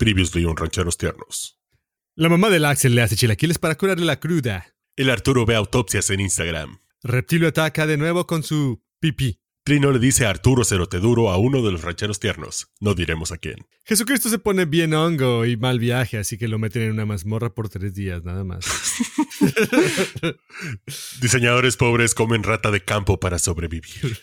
Previously un Rancheros Tiernos. La mamá del Axel le hace chilaquiles para curarle la cruda. El Arturo ve autopsias en Instagram. Reptilio ataca de nuevo con su pipí. Trino le dice a Arturo Cerote Duro a uno de los rancheros tiernos. No diremos a quién. Jesucristo se pone bien hongo y mal viaje, así que lo meten en una mazmorra por tres días, nada más. Diseñadores pobres comen rata de campo para sobrevivir.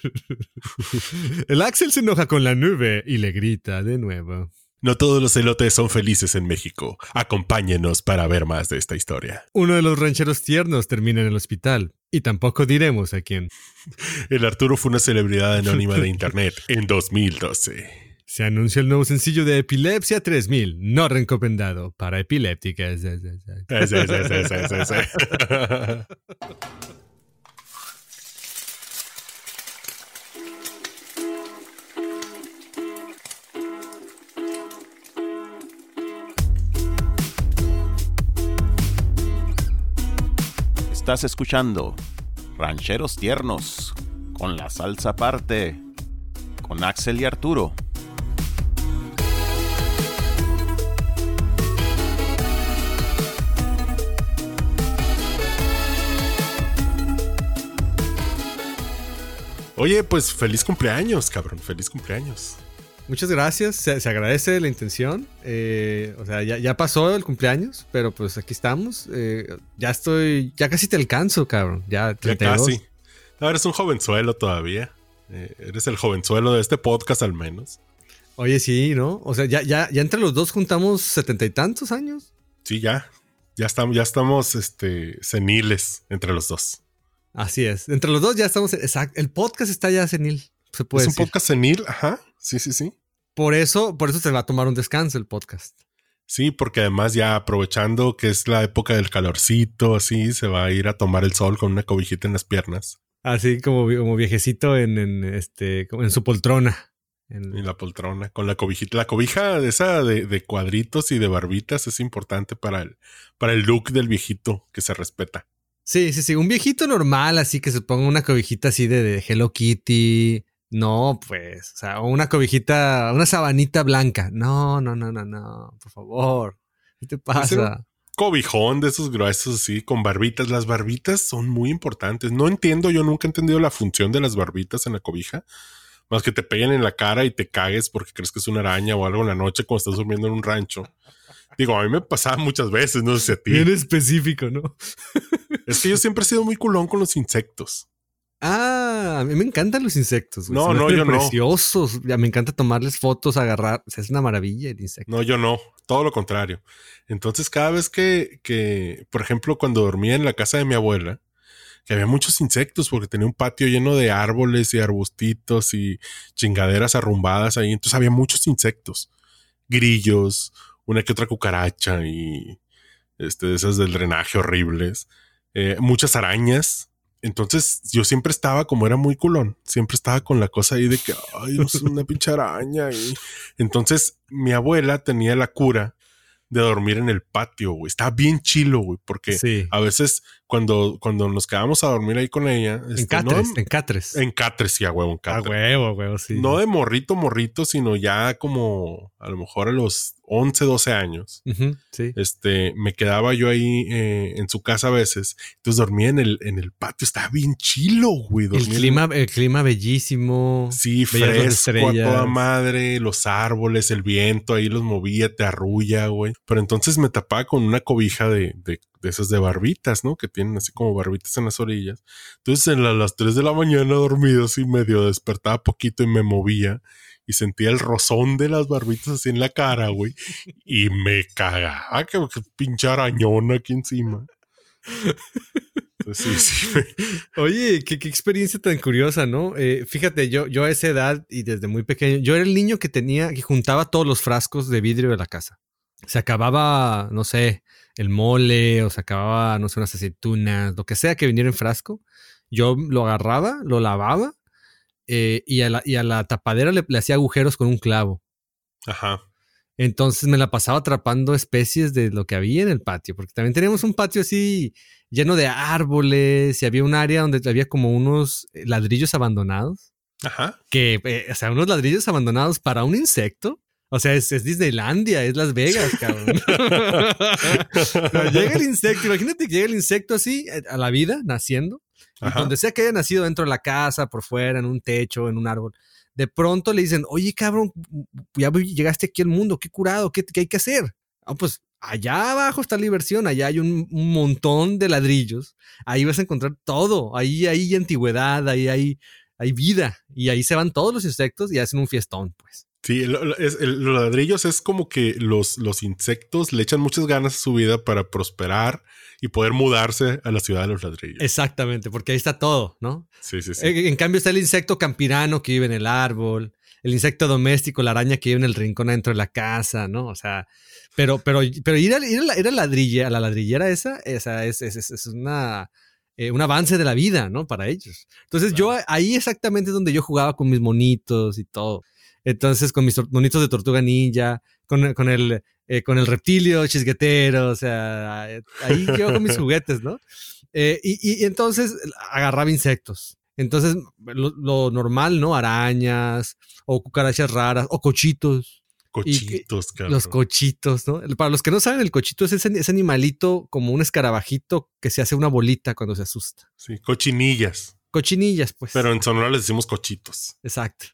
El Axel se enoja con la nube y le grita de nuevo. No todos los elotes son felices en México. Acompáñenos para ver más de esta historia. Uno de los rancheros tiernos termina en el hospital. Y tampoco diremos a quién. El Arturo fue una celebridad anónima de internet en 2012. Se anuncia el nuevo sencillo de Epilepsia 3000, no recomendado para epilépticas. Estás escuchando Rancheros Tiernos con la salsa aparte con Axel y Arturo. Oye, pues feliz cumpleaños, cabrón. Feliz cumpleaños. Muchas gracias, se, se agradece la intención. Eh, o sea, ya, ya pasó el cumpleaños, pero pues aquí estamos. Eh, ya estoy, ya casi te alcanzo, cabrón. Ya, Ya 32. casi. No, eres un jovenzuelo todavía. Eh, eres el jovenzuelo de este podcast al menos. Oye, sí, ¿no? O sea, ya, ya, ya entre los dos juntamos setenta y tantos años. Sí, ya. Ya estamos, ya estamos este, seniles entre los dos. Así es. Entre los dos ya estamos. Exacto. El podcast está ya senil. Se puede es un decir. podcast senil, ajá. Sí, sí, sí. Por eso, por eso se va a tomar un descanso el podcast. Sí, porque además ya aprovechando que es la época del calorcito, así, se va a ir a tomar el sol con una cobijita en las piernas Así como, como viejecito en, en, este, en su poltrona. En- la poltrona con la cobijita. La cobija de esa de, de cuadritos y de barbitas es importante para el, para el look del viejito que se respeta. Sí, sí, sí. Un viejito normal, así que se ponga una cobijita así de, de Hello Kitty. No, pues, o sea, una cobijita, una sabanita blanca. No, no, no, no, no, por favor. ¿Qué te pasa? Cobijón de esos gruesos así, con barbitas. Las barbitas son muy importantes. No entiendo, yo nunca he entendido la función de las barbitas en la cobija. Más que te peguen en la cara y te cagues porque crees que es una araña o algo en la noche cuando estás durmiendo en un rancho. Digo, a mí me pasaba muchas veces, no sé si a ti. Bien específico, ¿no? Es que yo siempre he sido muy culón con los insectos. Ah, a mí me encantan los insectos. güey. No, no, yo no. preciosos. Me encanta tomarles fotos, agarrar. O sea, es una maravilla el insecto. No, yo no, todo lo contrario. Entonces, cada vez que, que, por ejemplo, cuando dormía en la casa de mi abuela, que había muchos insectos porque tenía un patio lleno de árboles y arbustitos y chingaderas arrumbadas ahí. Entonces había muchos insectos, grillos, una que otra cucaracha y este, esas del drenaje horribles, eh, muchas arañas. Entonces yo siempre estaba, como era muy culón, siempre estaba con la cosa ahí de que, ay, sé, una pinche araña. Y entonces mi abuela tenía la cura de dormir en el patio, güey. Estaba bien chilo, güey, porque Sí. a veces cuando, cuando nos quedábamos a dormir ahí con ella, En este, catres, no, en catres. en catres, sí, a huevo, en A catres. huevo, huevo, sí. No de morrito, morrito, sino ya como a lo mejor a los 11, 12 años. Sí. Este, me quedaba yo ahí eh, en su casa a veces. Entonces dormía en el, en el patio. Estaba bien chilo, güey. El clima, el clima bellísimo. Sí, fresco a toda madre, los árboles, el viento ahí los movía, te arrulla, güey. Pero entonces me tapaba con una cobija de, de, de esas de barbitas, ¿no? Que tienen así como barbitas en las orillas. Entonces en la- las 3 de la mañana dormido así medio despertaba poquito y me movía y sentía el rozón de las barbitas así en la cara, güey. Y me cagaba, que, que pinche aquí encima. Sí, sí, Oye, qué, qué experiencia tan curiosa, ¿no? Eh, fíjate, yo, yo a esa edad y desde muy pequeño, yo era el niño que tenía, que juntaba todos los frascos de vidrio de la casa. Se acababa, no sé, el mole o se acababa, no sé, unas aceitunas, lo que sea que viniera en frasco. Yo lo agarraba, lo lavaba eh, y, a la, y a la tapadera le, le hacía agujeros con un clavo. Ajá. Entonces me la pasaba atrapando especies de lo que había en el patio, porque también teníamos un patio así lleno de árboles y había un área donde había como unos ladrillos abandonados, Ajá. que, eh, o sea, unos ladrillos abandonados para un insecto. O sea, es, es Disneylandia, es Las Vegas, cabrón. Pero llega el insecto, imagínate que llega el insecto así eh, a la vida, naciendo, Ajá. donde sea que haya nacido dentro de la casa, por fuera, en un techo, en un árbol, de pronto le dicen, oye, cabrón, ya llegaste aquí al mundo, qué curado, qué, qué hay que hacer. Ah, pues allá abajo está la diversión, allá hay un, un montón de ladrillos, ahí vas a encontrar todo, ahí hay antigüedad, ahí hay, hay vida, y ahí se van todos los insectos y hacen un fiestón, pues. Sí, el- los ladrillos es como que los, los insectos le echan muchas ganas a su vida para prosperar y poder mudarse a la ciudad de los ladrillos. Exactamente, porque ahí está todo, ¿no? sí, sí, sí. En, en cambio está el insecto campirano que vive en el árbol, el insecto doméstico, la araña que vive en el rincón adentro de la casa, ¿no? O sea, pero, pero, pero ir a, ir a la, ir a ladrilla, a la ladrillera esa, esa es, es, es- es una, eh, un avance de la vida, ¿no? Para ellos. Entonces yo ahí exactamente es donde yo jugaba con mis monitos y todo. Entonces con mis monitos de tortuga ninja, con, con el... eh, con el reptilio chisguetero, o sea, ahí yo con mis juguetes, ¿no? Eh, y, y- entonces agarraba insectos. Entonces, lo, lo normal, ¿no? Arañas o cucarachas raras o cochitos. Cochitos, cabrón. Los cochitos, ¿no? Para los que no saben, el cochito es ese, ese animalito como un escarabajito que se hace una bolita cuando se asusta. Sí, cochinillas. Cochinillas, pues. Pero en Sonora les decimos cochitos. Exacto.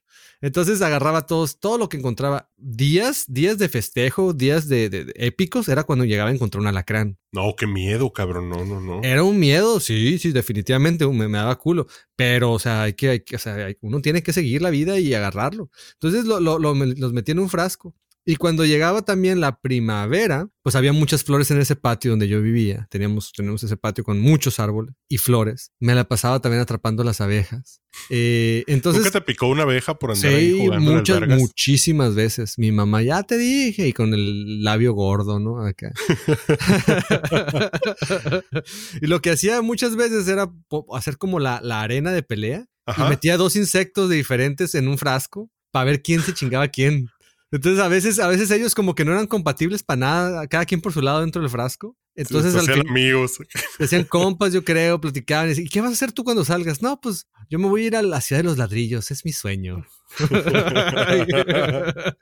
Entonces agarraba todos, todo lo que encontraba. Días, días de festejo, días de, de- de épicos, era cuando llegaba a encontrar un alacrán. No, qué miedo, cabrón. No, no, no. Era un miedo, sí, sí, definitivamente me, me daba culo. Pero, o sea, hay que, hay que- o sea, hay- uno tiene que seguir la vida y agarrarlo. Entonces lo, lo- lo- los metí en un frasco. Y cuando llegaba también la primavera, pues había muchas flores en ese patio donde yo vivía. Teníamos, teníamos ese patio con muchos árboles y flores. Me la pasaba también atrapando las abejas. Eh, entonces, ¿Nunca te picó una abeja por andar ahí Sí, jugando en muchas, muchísimas veces. Mi mamá, ya te dije, y con el labio gordo, ¿no? Acá. y lo que hacía muchas veces era hacer como la, la arena de pelea y metía dos insectos de diferentes en un frasco para ver quién se chingaba a quién. Entonces a veces, a veces ellos como que no eran compatibles para nada, cada quien por su lado dentro del frasco. Entonces al fin, amigos. se hacían compas, yo creo, platicaban. Y decían, ¿y qué vas a hacer tú cuando salgas? No, pues yo me voy a ir a la ciudad de los ladrillos, es mi sueño.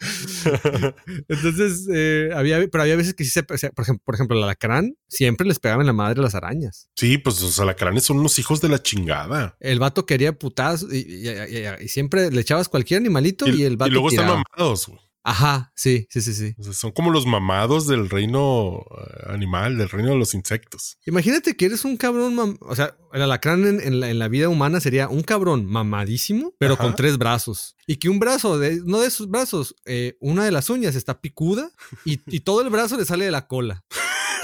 Entonces, eh, había, pero había veces que sí se, o sea, por ejemplo, por ejemplo, el alacrán siempre les pegaba en la madre a las arañas. Sí, pues los alacranes son unos hijos de la chingada. El vato quería putas y, y- y- y siempre le echabas cualquier animalito y, el vato luego están mamados, güey. Ajá, sí, sí, sí, sí. O sea, son como los mamados del reino eh, animal, del reino de los insectos. Imagínate que eres un cabrón, mam- o sea, el alacrán en, en la, en la vida humana sería un cabrón mamadísimo, pero Ajá. con tres brazos. Y que un brazo, de, no de sus brazos, eh, una de las uñas está picuda y, y todo el brazo le sale de la cola.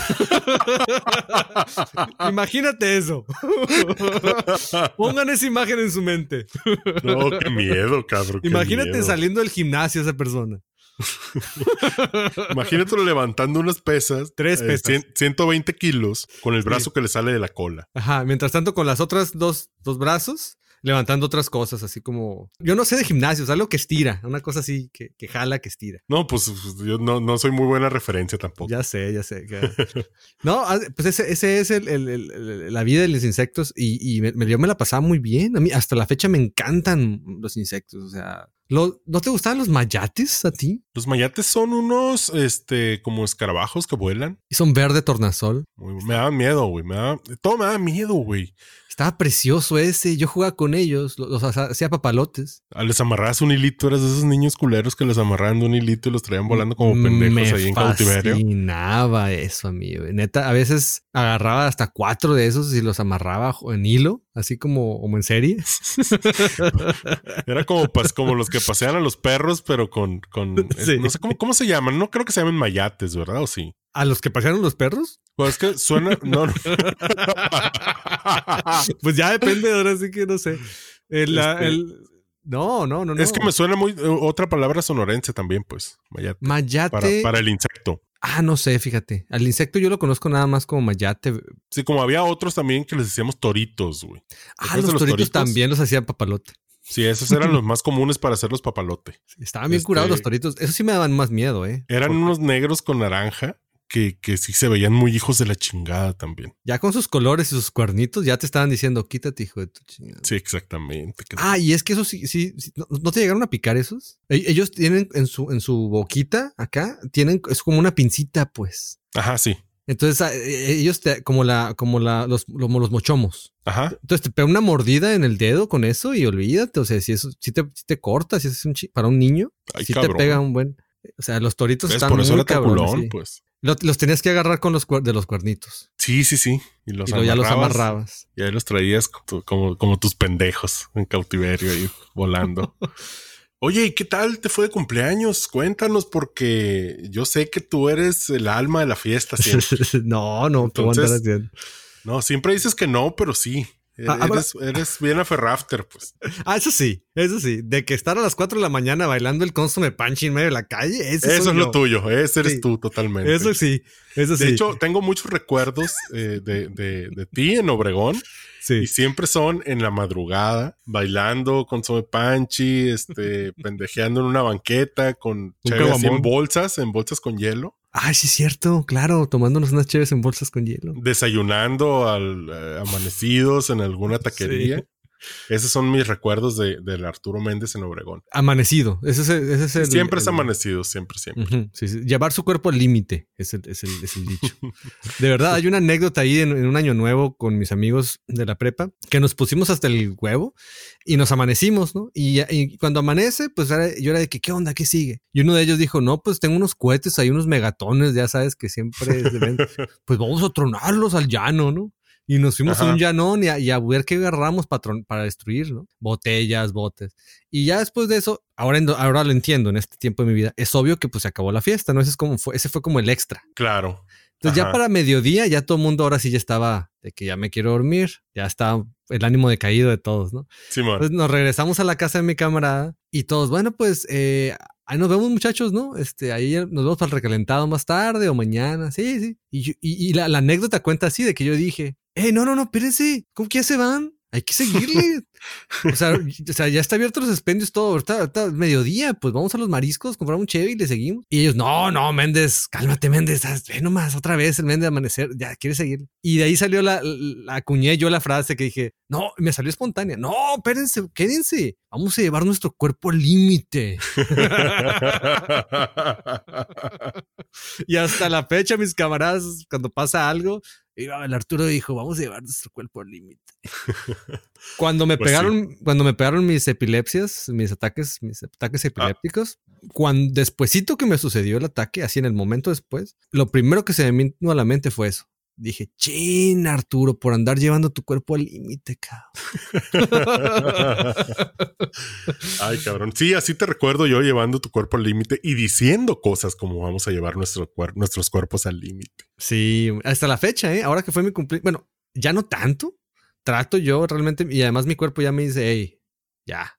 Imagínate eso. Pongan esa imagen en su mente. No, qué miedo, cabrón. Imagínate miedo. saliendo del gimnasio esa persona. Imagínate levantando unas pesas. Tres eh, pesas. cien- 120 kilos con el Sí. brazo que le sale de la cola. Ajá, mientras tanto con las otras dos, dos brazos, levantando otras cosas, así como... Yo no sé de gimnasios, algo que estira, una cosa así, que, que jala, que estira. No, pues yo no, no soy muy buena referencia tampoco. Ya sé, ya sé. ya. no, ah, pues ese, ese es el, el- la vida de los insectos y, y me- yo me la pasaba muy bien. A mí hasta la fecha me encantan los insectos. O sea, ¿lo- ¿no te gustaban los mayates a ti? Los mayates son unos, este, como escarabajos que vuelan. Y son verde tornasol. Me daban miedo, güey. Me daba, todo me daba miedo, güey. Estaba precioso ese. Yo jugaba con ellos, los, los hacía papalotes. Ah, Les amarrabas un hilito, eras de esos niños culeros que les amarraban de un hilito y los traían volando como pendejos me ahí en cautiverio. fascinaba eso, amigo. Neta, a veces agarraba hasta cuatro de esos y los amarraba en hilo, así como, como en serie. Era como, como los que pasean a los perros, pero con, con eh, Sí. no sé cómo, cómo se llaman. No creo que se llamen mayates, ¿verdad? ¿O sí? ¿A los que pasearon los perros? Pues es que suena. No, no. Pues ya depende, ahora sí que no sé. El, Este- el- no, no, no, no. Es que me suena muy. eh, Otra palabra sonorense también, pues. Mayate. Mayate. Para, para el insecto. Ah, no sé, fíjate. Al insecto yo lo conozco nada más como mayate. Sí, como había otros también que les decíamos toritos, güey. Ah, los, toritos, toritos? también los hacían papalote. Sí, esos eran los más comunes para hacer los papalote. Estaban bien Este- curados los toritos. Eso sí me daban más miedo, ¿eh? Eran Porque- unos negros con naranja que, que sí se veían muy hijos de la chingada también. Ya con sus colores y sus cuernitos, ya te estaban diciendo, quítate, hijo de tu chingada. Sí, exactamente. Ah, y es que esos sí, sí, sí, ¿no, no te llegaron a picar esos? E- Ellos tienen en su, en su boquita, acá, tienen, es como una pincita, pues. Ajá, sí. Entonces, ah, eh, ellos te, como la, como la, los, como los mochomos. Ajá. Entonces te pega una mordida en el dedo con eso y olvídate. O sea, si eso, si te, si te cortas, si es un chi- para un niño, Ay, si cabrón. te pega un buen. O sea, los toritos ¿Ves? están Por eso muy era tan cabrones, culón, sí. pues. Lo- Los, tenías que agarrar con los de los cuernitos. Sí, sí, sí. Y los y ya los amarrabas. Y ahí los traías como, tu- como, como tus pendejos en cautiverio ahí volando. Oye, ¿y qué tal te fue de cumpleaños? Cuéntanos, porque yo sé que tú eres el alma de la fiesta siempre. no, no, ¿qué voy a andar Entonces, haciendo? No, siempre dices que no, pero sí. Ah, ah, Eres, eres bien aferrafter, pues. Ah, eso sí, eso sí. De que estar a las 4 de la mañana bailando el consume punch en medio de la calle, eso, es lo yo. tuyo, ese eres Sí. tú totalmente. Eso sí, eso sí. de hecho, tengo muchos recuerdos eh, de, de- de ti en Obregón sí. y siempre son en la madrugada, bailando con Some Panchi, este, pendejeando en una banqueta con en bolsas, en bolsas con hielo, Ay, sí, es cierto, claro, tomándonos unas chéves en bolsas con hielo. desayunando al eh, amanecidos en alguna taquería. Esos son mis recuerdos de, del Arturo Méndez en Obregón. Amanecido, ese es, ese es el. siempre es el- amanecido, siempre, siempre. Ujú, sí, sí. Llevar su cuerpo al límite es el, es, el, es el dicho. De verdad, hay una anécdota ahí en, en un año nuevo con mis amigos de la prepa que nos pusimos hasta el huevo y nos amanecimos, ¿no? Y, y cuando amanece, pues era- yo era de que, ¿qué onda? ¿Qué sigue? Y uno de ellos dijo, no, pues tengo unos cohetes ahí, unos megatones, ya sabes que siempre, se ven. pues vamos a tronarlos al llano, ¿no? Y nos fuimos a un llanón y a, y a ver qué agarramos para, tron- para destruir, ¿no? Botellas, botes. Y ya después de eso, ahora, ahora lo entiendo en este tiempo de mi vida, es obvio que pues se acabó la fiesta, ¿no? Ese, es como fue, ese fue como el extra. Claro. Entonces ya para mediodía ya todo el mundo ahora sí ya estaba de que ya me quiero dormir, ya está el ánimo decaído de todos, ¿no? Simón. Entonces nos regresamos a la casa de mi camarada y todos, bueno, pues eh, ahí nos vemos muchachos, ¿no? Este, ahí nos vemos para el recalentado más tarde o mañana, sí, sí. Y, yo- y, la anécdota cuenta así de que yo dije, eh, no, no, no, espérense, ¿cómo que ya se van? Hay que seguirle. o, sea, o sea, ya está abierto los expendios todo. Ahorita, ahorita mediodía, pues vamos a los mariscos, compramos un cheve y le seguimos. Y ellos, no, no, Méndez, cálmate, Méndez. Ve nomás otra vez el Méndez de amanecer. Ya quiere seguir. Y de ahí salió la, la acuñé yo la frase que dije, no, me salió espontánea. No, espérense, quédense. Vamos a llevar nuestro cuerpo al límite. y hasta la fecha, mis camaradas, cuando pasa algo, iba- el Arturo dijo, vamos a llevar nuestro cuerpo al límite. Cuando me Pues pegaron, cuando me pegaron mis epilepsias, mis ataques, mis ataques epilépticos, cuando despuesito que me sucedió el ataque, así en el momento después, lo primero que se me vino a la mente fue eso. Dije, chin, Arturo, por andar llevando tu cuerpo al límite, cabrón. Ay, cabrón. Sí, así te recuerdo yo llevando tu cuerpo al límite y diciendo cosas como vamos a llevar nuestro cuer- nuestros cuerpos al límite. Sí, hasta la fecha, ¿eh? Ahora que fue mi cumpleaños, bueno, ya no tanto. Trato yo realmente, y además mi cuerpo ya me dice, hey, ya.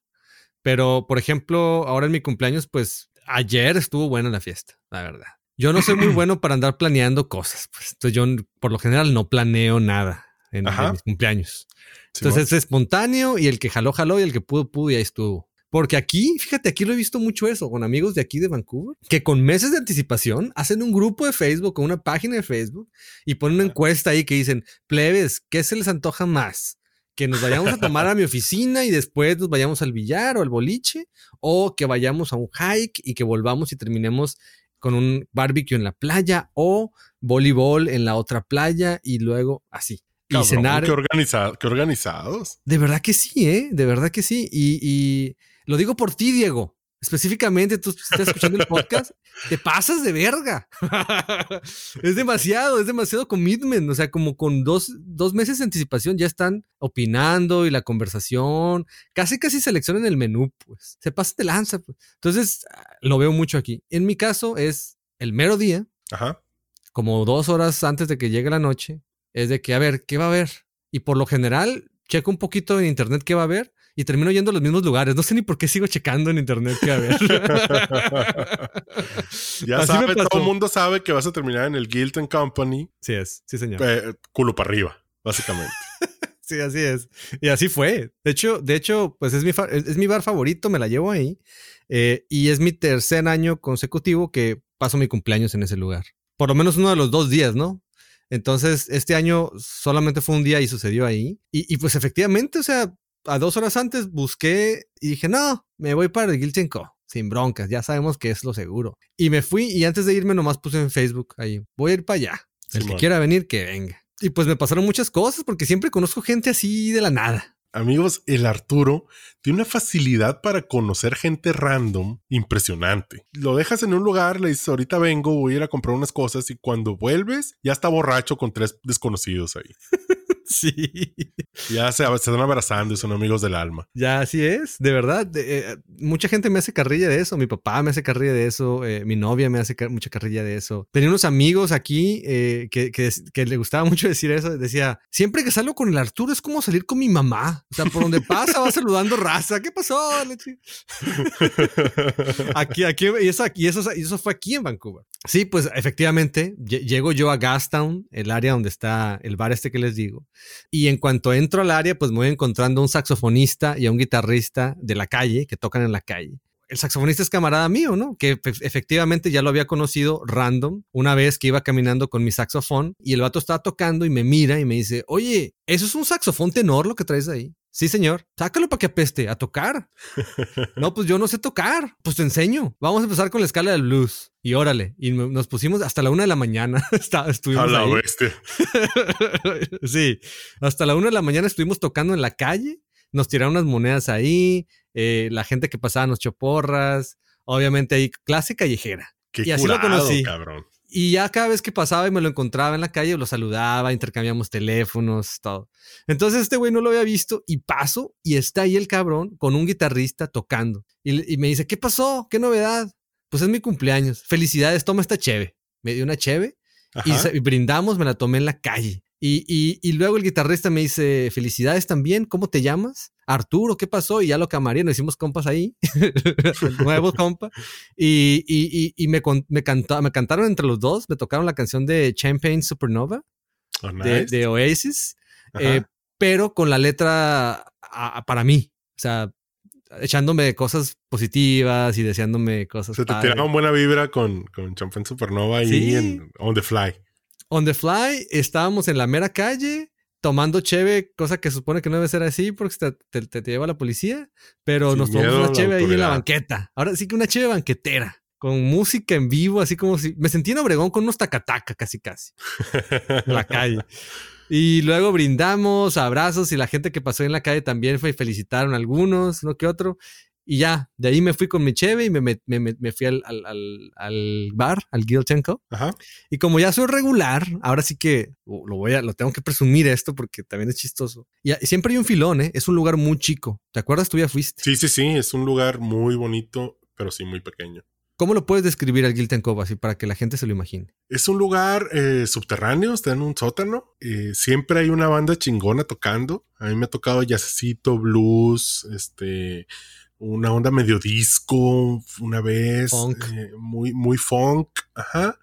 Pero, por ejemplo, ahora en mi cumpleaños, pues ayer estuvo buena la fiesta, la verdad. Yo no soy muy bueno para andar planeando cosas, pues. Entonces yo por lo general no planeo nada en, mis cumpleaños. Entonces es espontáneo y el que jaló, jaló y el que pudo, pudo y ahí estuvo. Porque aquí, fíjate, aquí lo he visto mucho eso con amigos de aquí de Vancouver, que con meses de anticipación hacen un grupo de Facebook o una página de Facebook y ponen una encuesta ahí que dicen, plebes, ¿qué se les antoja más? Que nos vayamos a tomar a mi oficina y después nos vayamos al billar o al boliche, o que vayamos a un hike y que volvamos y terminemos con un barbecue en la playa o voleibol en la otra playa y luego así. Cabrón, y cenar. Qué, organiza- qué organizados. De verdad que sí, ¿eh? De verdad que sí. Y, y lo digo por ti, Diego. Específicamente, tú estás escuchando el podcast, te pasas de verga. es demasiado, es demasiado commitment. O sea, como con dos, dos meses de anticipación ya están opinando y la conversación, casi casi seleccionan el menú, pues. Se pasan de lanza. Pues. Entonces, lo veo mucho aquí. En mi caso es el mero día, Ajá. como dos horas antes de que llegue la noche, es de que, a ver, ¿qué va a haber? Y por lo general, checo un poquito en internet qué va a haber y termino yendo a los mismos lugares. No sé ni por qué sigo checando en internet a haber. ya Así sabe, todo el mundo sabe que vas a terminar en el Guild and Company, sí es, sí señor. eh, culo para arriba, básicamente. Sí, así es. Y así fue. De hecho, de hecho, pues es mi, es, es mi bar favorito, me la llevo ahí. Eh, y es mi tercer año consecutivo que paso mi cumpleaños en ese lugar. por lo menos uno de los dos días, ¿no? Entonces, este año solamente fue un día y sucedió ahí. Y, y pues efectivamente, o sea, a dos horas antes busqué y dije, no, me voy para el Guilty Co. Sin broncas, ya sabemos que es lo seguro. Y me fui y antes de irme nomás puse en Facebook ahí, voy a ir para allá. El que quiera venir, que venga. Y pues me pasaron muchas cosas porque siempre conozco gente así de la nada. Amigos, el Arturo tiene una facilidad para conocer gente random impresionante. Lo dejas en un lugar, le dices, ahorita vengo, voy a ir a comprar unas cosas y cuando vuelves ya está borracho con tres desconocidos ahí. Sí. Ya se, se están abrazando y son amigos del alma. Ya, así es, de verdad. eh, mucha gente me hace carrilla de eso. Mi papá me hace carrilla de eso. eh, mi novia me hace mucha carrilla de eso. Tenía unos amigos aquí eh, que, que, que le gustaba mucho decir eso. Decía, siempre que salgo con el Arturo es como salir con mi mamá. O sea, por donde pasa va saludando raza. ¿Qué pasó? Aquí, aquí, y eso, y eso, y eso fue aquí en Vancouver. Sí, pues efectivamente, lle- llego yo a Gastown, el área donde está el bar este que les digo. Y en cuanto entro al área, pues me voy encontrando a un saxofonista y a un guitarrista de la calle que tocan en la calle. El saxofonista es camarada mío, ¿no? Que efe- efectivamente ya lo había conocido random una vez que iba caminando con mi saxofón y el vato estaba tocando y me mira y me dice, oye, ¿eso es un saxofón tenor lo que traes ahí? Sí, señor. Sácalo para que apeste, a tocar. No, pues yo no sé tocar. Pues te enseño. Vamos a empezar con la escala del blues. Y órale. Y nos pusimos hasta la una de la mañana. Está- A estuvimos la ahí. bestia. sí, hasta la una de la mañana estuvimos tocando en la calle, nos tiraron unas monedas ahí, eh, la gente que pasaba nos echó porras, obviamente ahí clase callejera. Qué Y así lo curado, conocí. cabrón. Y ya cada vez que pasaba y me lo encontraba en la calle, lo saludaba, intercambiamos teléfonos, todo. Entonces este güey no lo había visto y paso y está ahí el cabrón con un guitarrista tocando. Y, me dice, ¿qué pasó? ¿Qué novedad? Pues es mi cumpleaños. Felicidades, toma esta cheve. Me dio una cheve y, y brindamos, me la tomé en la calle. Y, y- y luego el guitarrista me dice, felicidades también, ¿cómo te llamas? Arturo, ¿qué pasó? Y ya lo camaría, nos hicimos compas ahí, nuevo compa. Y, y- y- y me, me, cantó- me cantaron entre los dos, me tocaron la canción de Champagne Supernova Oh, de, nice. de Oasis, eh, pero con la letra a- a- para mí, o sea, echándome cosas positivas y deseándome cosas. Se te padres. tiraron buena vibra con, con Champagne Supernova Sí. en On the Fly. On the fly, estábamos en la mera calle tomando cheve, cosa que supone que no debe ser así porque te, te- te- te lleva la policía, pero Sin nos tomamos una cheve ahí en la banqueta. Ahora sí que una cheve banquetera, con música en vivo, así como si me sentí en Obregón con unos tacataca casi casi, en la calle. Y luego brindamos, abrazos y la gente que pasó en la calle también fue y felicitaron a algunos, uno que otro. Y ya, de ahí me fui con mi cheve y me, me- me- me fui al, al- al- al bar, al Gilchenko. Ajá. Y como ya soy regular, ahora sí que lo voy a, lo tengo que presumir esto porque también es chistoso. Y siempre hay un filón, ¿eh? Es un lugar muy chico. ¿Te acuerdas? Tú ya fuiste. Sí, sí, sí. Es un lugar muy bonito, pero sí muy pequeño. ¿Cómo lo puedes describir al Cove así para que la gente se lo imagine? Es un lugar eh, subterráneo, está en un sótano. eh, siempre hay una banda chingona tocando. A mí me ha tocado jazzcito, blues, este, una onda medio disco, una vez, Funk. eh, muy, muy funk, ajá.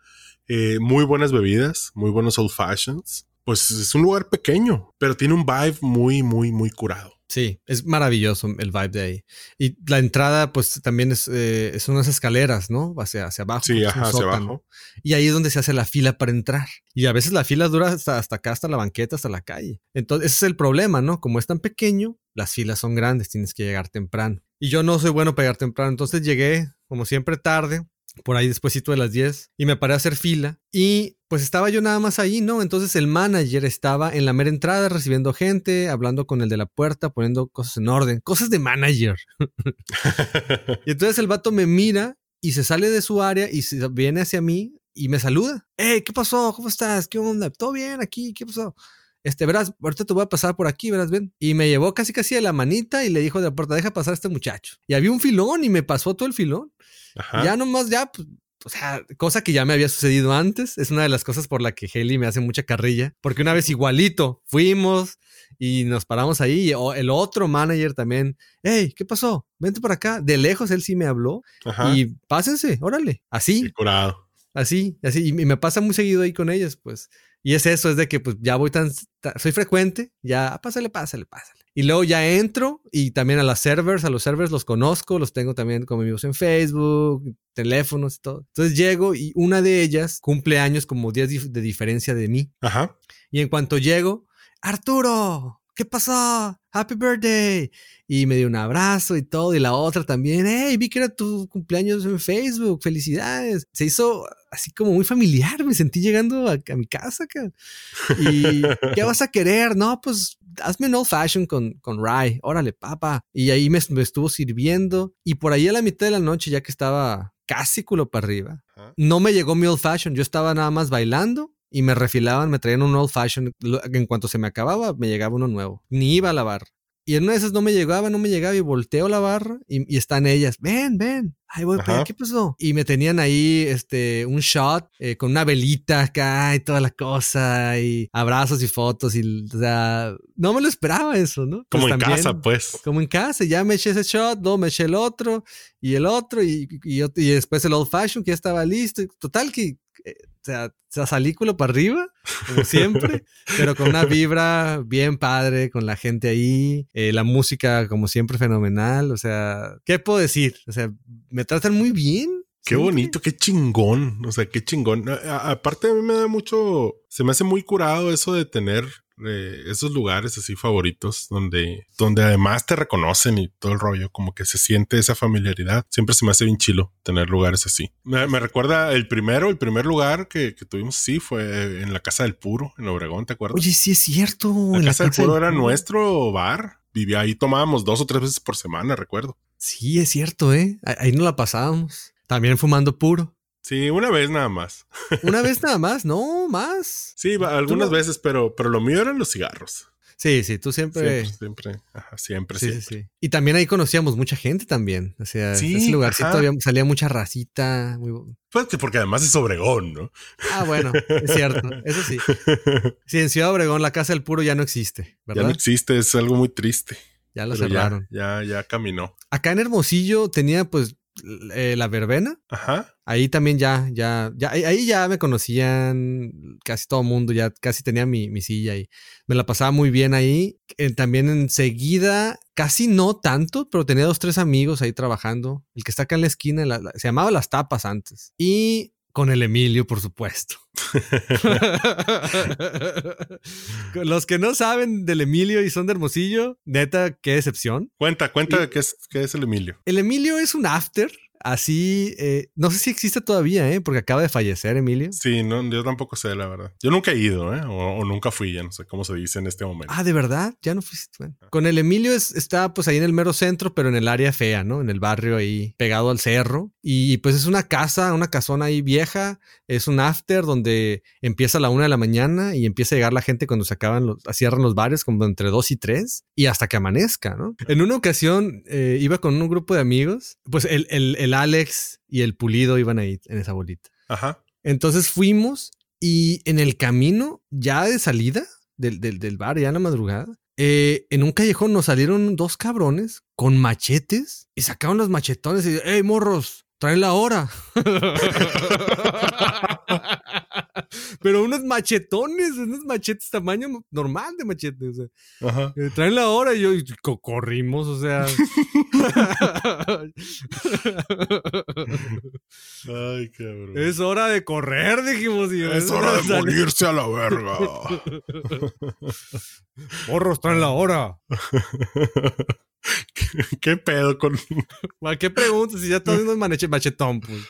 eh, muy buenas bebidas, muy buenos old fashions. Pues es un lugar pequeño, pero tiene un vibe muy, muy, muy curado. Sí, es maravilloso el vibe de ahí. Y la entrada, pues también es, eh, son unas escaleras, ¿no? Hacia, hacia abajo. Sí, ajá, hacia abajo. Y ahí es donde se hace la fila para entrar. Y a veces la fila dura hasta, hasta acá, hasta la banqueta, hasta la calle. Entonces, ese es el problema, ¿no? Como es tan pequeño, las filas son grandes, tienes que llegar temprano. Y yo no soy bueno para llegar temprano, entonces llegué, como siempre, tarde, por ahí despuesito de las 10, y me paré a hacer fila. Y pues estaba yo nada más ahí, ¿no? Entonces el manager estaba en la mera entrada recibiendo gente, hablando con el de la puerta, poniendo cosas en orden, cosas de manager. Y entonces el vato me mira y se sale de su área y se viene hacia mí y me saluda. Hey, ¿qué pasó? ¿Cómo estás? ¿Qué onda? ¿Todo bien aquí? ¿Qué pasó? Este, verás, ahorita te voy a pasar por aquí, verás, ven. Y me llevó casi casi de la manita y le dijo de la puerta, deja pasar a este muchacho. Y había un filón y me pasó todo el filón. Ajá. Ya nomás, ya, pues, o sea, cosa que ya me había sucedido antes. Es una de las cosas por la que Haley me hace mucha carrilla. Porque una vez igualito fuimos y nos paramos ahí. Y o- el otro manager también, hey, ¿qué pasó? Vente por acá. De lejos él sí me habló. Ajá. Y pásense, órale. Así, Qué curado. así, así. Y me pasa muy seguido ahí con ellas, pues. Y es eso, es de que pues ya voy tan, ta- soy frecuente, ya, pásale, pásale, pásale. Y luego ya entro y también a las servers, a los servers los conozco, los tengo también como amigos en Facebook, teléfonos y todo. Entonces llego y una de ellas cumple años como días de diferencia de mí. Ajá. Y en cuanto llego, Arturo, ¿qué pasó? Happy birthday. Y me dio un abrazo y todo. Y la otra también, hey, vi que era tu cumpleaños en Facebook, felicidades. Se hizo así como muy familiar, me sentí llegando a, mi casa. Acá. Y, ¿qué vas a querer? No, pues hazme un old fashion con, con rye. Órale, papa. Y ahí me, me estuvo sirviendo. Y por ahí a la mitad de la noche, ya que estaba casi culo para arriba, no me llegó mi old fashion. Yo estaba nada más bailando y me refilaban, me traían un old fashion. En cuanto se me acababa, me llegaba uno nuevo. Ni iba a lavar. Y en una de esas no me llegaba, no me llegaba y volteo la barra y, están ellas. Ven, ven. Ay, voy, ¿qué pasó? Y me tenían ahí este, un shot eh, con una velita acá y toda la cosa y abrazos y fotos y, o sea, no me lo esperaba eso, ¿no? Como en casa, pues. Como en casa, ya me eché ese shot, luego me eché el otro y el otro y, y, y después el old fashion que ya estaba listo. Total que eh, o sea, salículo para arriba, como siempre, pero con una vibra bien padre, con la gente ahí, eh, la música como siempre fenomenal, o sea, ¿qué puedo decir? O sea, me tratan muy bien. Qué bonito, qué chingón, o sea, qué chingón. aparte a mí me da mucho, se me hace muy curado eso de tener esos lugares así favoritos donde, donde además te reconocen y todo el rollo, como que se siente esa familiaridad. Siempre se me hace bien chilo tener lugares así. Me, recuerda el primero, el primer lugar que, tuvimos, sí, fue en la Casa del Puro, en Obregón, ¿te acuerdas? Oye, sí es cierto. La, casa, del Puro era nuestro bar. Vivía ahí, tomábamos dos o tres veces por semana, recuerdo. Sí, es cierto, ¿eh? Ahí no la pasábamos. También fumando puro. Sí, una vez nada más. Una vez nada más, no más. Sí, algunas veces, pero, pero lo mío eran los cigarros. Sí, sí, tú siempre. Siempre, siempre. Ajá, siempre, sí, Sí, sí. Y también ahí conocíamos mucha gente también. O sea, sí, ese lugarcito salía mucha racita. Muy... Pues porque además es Obregón, ¿no? Ah, bueno, es cierto. Eso sí. Sí, en Ciudad Obregón la Casa del Puro ya no existe, ¿verdad? Ya no existe, es algo muy triste. Ya lo cerraron. Ya, ya, ya caminó. Acá en Hermosillo tenía, pues, eh, la verbena. Ajá. Ahí también ya, ya, ya, ahí ya me conocían casi todo el mundo, ya casi tenía mi, mi, silla y me la pasaba muy bien ahí. Eh, también enseguida, casi no tanto, pero tenía dos, tres amigos ahí trabajando. El que está acá en la esquina, se llamaba Las Tapas antes. Y con el Emilio, por supuesto. Los que no saben del Emilio y son de Hermosillo, neta, qué decepción. Cuenta, cuenta qué, es, qué es el Emilio. El Emilio es un after Así, eh, no sé si existe todavía, ¿eh? Porque acaba de fallecer Emilio. Sí, no, yo tampoco sé, la verdad. Yo nunca he ido, ¿eh? O, nunca fui, ya no sé cómo se dice en este momento. Ah, ¿de verdad? Ya no fuiste. Bueno. Con el Emilio está pues ahí en el mero centro, pero en el área fea, ¿no? En el barrio ahí, pegado al cerro. Y pues es una casa, una casona ahí vieja. Es un after donde empieza a la una de la mañana y empieza a llegar la gente cuando se acaban los, cierran los bares como entre dos y tres y hasta que amanezca, ¿no? En una ocasión eh, iba con un grupo de amigos, pues el, el, el Alex y el Pulido iban ahí en esa bolita. Ajá. Entonces fuimos y en el camino, ya de salida del, del, bar, ya en la madrugada, eh, en un callejón nos salieron dos cabrones con machetes y sacaron los machetones y, hey, morros, traen la hora. Pero unos machetones, unos machetes tamaño normal de machetes. Ajá. Eh, traen la hora y yo corrimos, o sea. Ay, cabrón. Es hora de correr, dijimos. es hora de morirse a la verga. Porros, traen la hora. ¿Qué, pedo con.? ¿Qué preguntas? Si ya todos nos machetón, pues.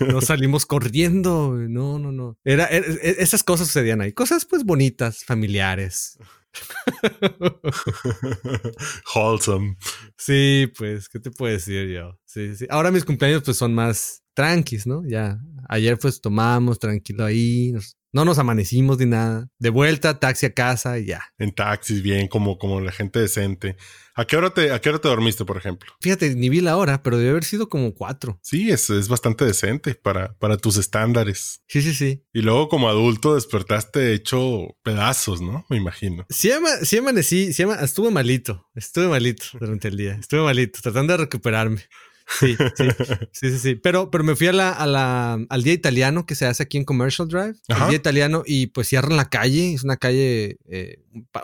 Nos salimos corriendo. No, no, no. Era, e, e, esas cosas sucedían ahí. Cosas, pues, bonitas, familiares. Wholesome. Sí, pues, ¿qué te puedo decir yo? Sí, sí. Ahora mis cumpleaños, pues, son más tranquis, ¿no? Ya. Ayer, pues, tomamos tranquilo ahí, nos no nos amanecimos ni nada. De vuelta, taxi a casa y ya. En taxis, bien, como, como la gente decente. ¿A qué, hora te, ¿A qué hora te dormiste, por ejemplo? Fíjate, ni vi la hora, pero debe haber sido como cuatro. Sí, es, es bastante decente para, para tus estándares. Sí, sí, sí. Y luego como adulto despertaste hecho pedazos, ¿no? Me imagino. Sí, sí amanecí, sí estuve malito, estuve malito durante el día, estuve malito, tratando de recuperarme. Sí, sí, sí, sí, sí. Pero, pero me fui a la, a la, al día italiano que se hace aquí en Commercial Drive. Ajá. El día italiano y pues cierran la calle. Es una calle, eh,